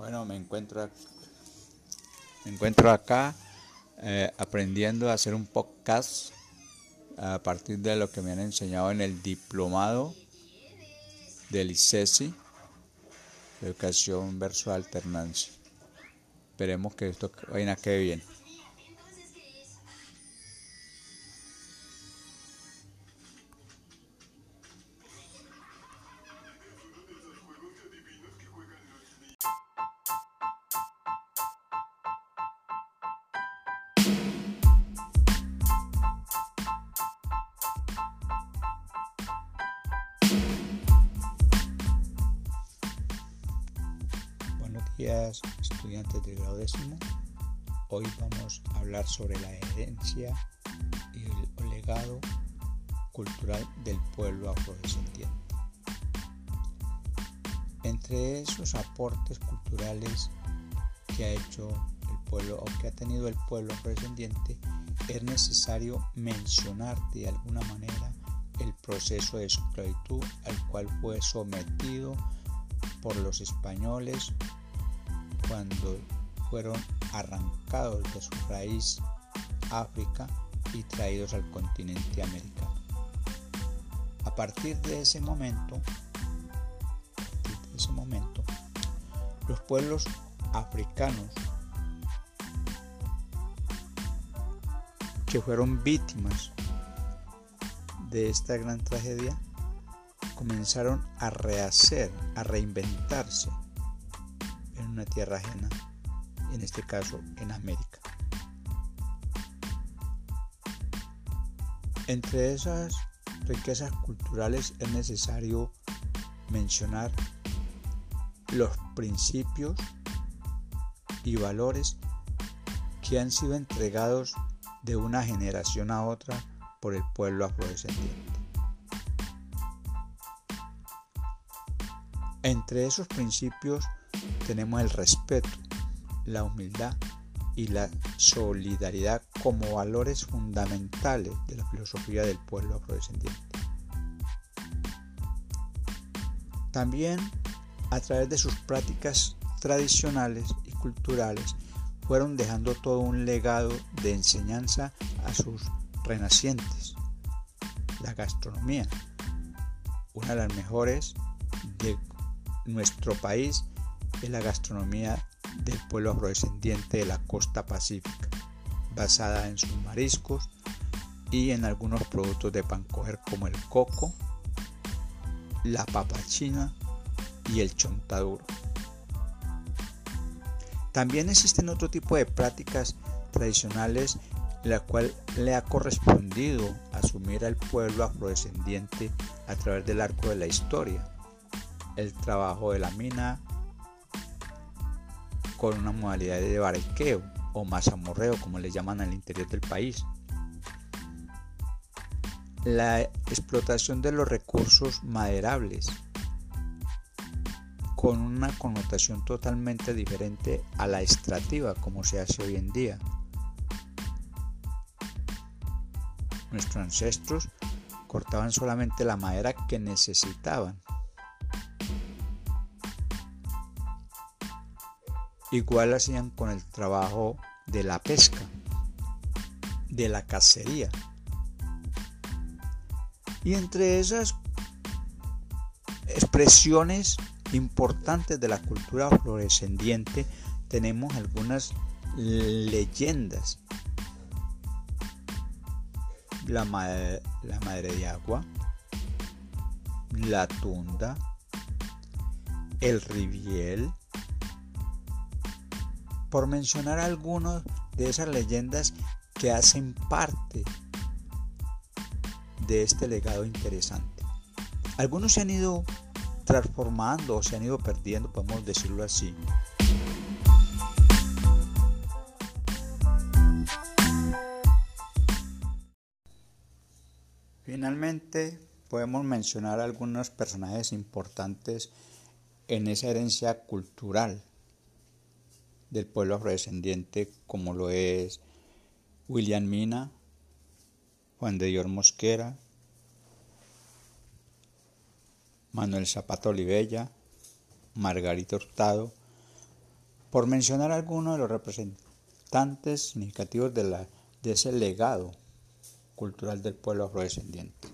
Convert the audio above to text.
Bueno, me encuentro, me encuentro acá eh, aprendiendo a hacer un podcast a partir de lo que me han enseñado en el diplomado del ICESI, Educación versus Alternancia. Esperemos que esto vaya a quede bien. Estudiantes de grado décimo. Hoy vamos a hablar sobre la herencia y el legado cultural del pueblo afrodescendiente. Entre esos aportes culturales que ha hecho el pueblo o que ha tenido el pueblo afrodescendiente, es necesario mencionar de alguna manera el proceso de esclavitud al cual fue sometido por los españoles cuando fueron arrancados de su raíz África y traídos al continente americano. A partir de ese momento, de ese momento, los pueblos africanos que fueron víctimas de esta gran tragedia comenzaron a rehacer, a reinventarse una tierra ajena, en este caso en América. Entre esas riquezas culturales es necesario mencionar los principios y valores que han sido entregados de una generación a otra por el pueblo afrodescendiente. Entre esos principios tenemos el respeto, la humildad y la solidaridad como valores fundamentales de la filosofía del pueblo afrodescendiente. También a través de sus prácticas tradicionales y culturales fueron dejando todo un legado de enseñanza a sus renacientes. La gastronomía, una de las mejores de nuestro país es la gastronomía del pueblo afrodescendiente de la costa pacífica, basada en sus mariscos y en algunos productos de pancoger como el coco, la papa china y el chontaduro. También existen otro tipo de prácticas tradicionales la cual le ha correspondido asumir al pueblo afrodescendiente a través del arco de la historia. El trabajo de la mina, con una modalidad de barqueo o mazamorreo, como le llaman al interior del país. La explotación de los recursos maderables, con una connotación totalmente diferente a la extractiva, como se hace hoy en día. Nuestros ancestros cortaban solamente la madera que necesitaban Igual hacían con el trabajo de la pesca, de la cacería. Y entre esas expresiones importantes de la cultura afrodescendiente tenemos algunas leyendas. La madre, la madre de agua, la tunda, el riviel, por mencionar algunos de esas leyendas que hacen parte de este legado interesante. Algunos se han ido transformando o se han ido perdiendo, podemos decirlo así. Finalmente, podemos mencionar algunos personajes importantes en esa herencia cultural del pueblo afrodescendiente como lo es William Mina, Juan de Dios Mosquera, Manuel Zapata Olivella, Margarito Hurtado, por mencionar algunos de los representantes significativos de ese legado cultural del pueblo afrodescendiente.